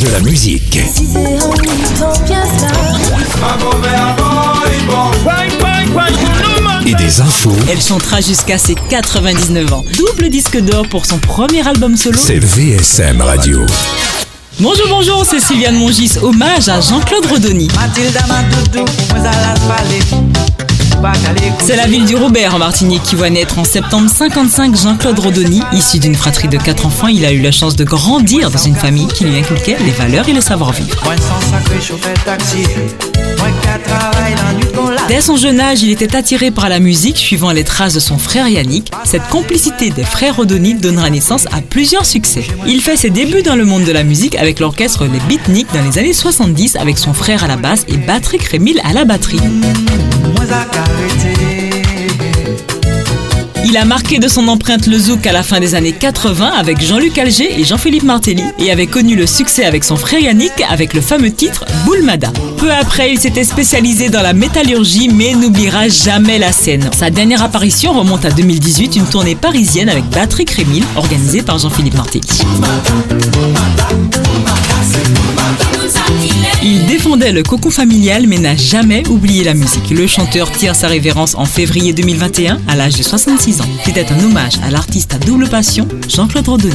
De la musique. Et des infos. Elle chantera jusqu'à ses 99 ans. Double disque d'or pour son premier album solo. C'est VSM Radio. Bonjour, bonjour, c'est Sylviane Mongis. Hommage à Jean-Claude Rodoni. C'est la ville du Robert en Martinique qui voit naître en septembre 55 Jean-Claude Rodoni. Issu d'une fratrie de quatre enfants, il a eu la chance de grandir dans une famille qui lui inculquait les valeurs et le savoir-vivre. Dès son jeune âge, il était attiré par la musique, suivant les traces de son frère Yannick. Cette complicité des frères Rodoni donnera naissance à plusieurs succès. Il fait ses débuts dans le monde de la musique avec l'orchestre Les Beatniks dans les années 70 avec son frère à la basse et Patrick Rémil à la batterie. Il a marqué de son empreinte le zouk à la fin des années 80 avec Jean-Luc Alger et Jean-Philippe Martelly et avait connu le succès avec son frère Yannick avec le fameux titre Boulmada. Peu après, il s'était spécialisé dans la métallurgie mais n'oubliera jamais la scène. Sa dernière apparition remonte à 2018, une tournée parisienne avec Patrick Rémil organisée par Jean-Philippe Martelly. Défendait le cocon familial mais n'a jamais oublié la musique. Le chanteur tire sa révérence en février 2021 à l'âge de 66 ans. C'était un hommage à l'artiste à double passion, Jean-Claude Rodoni.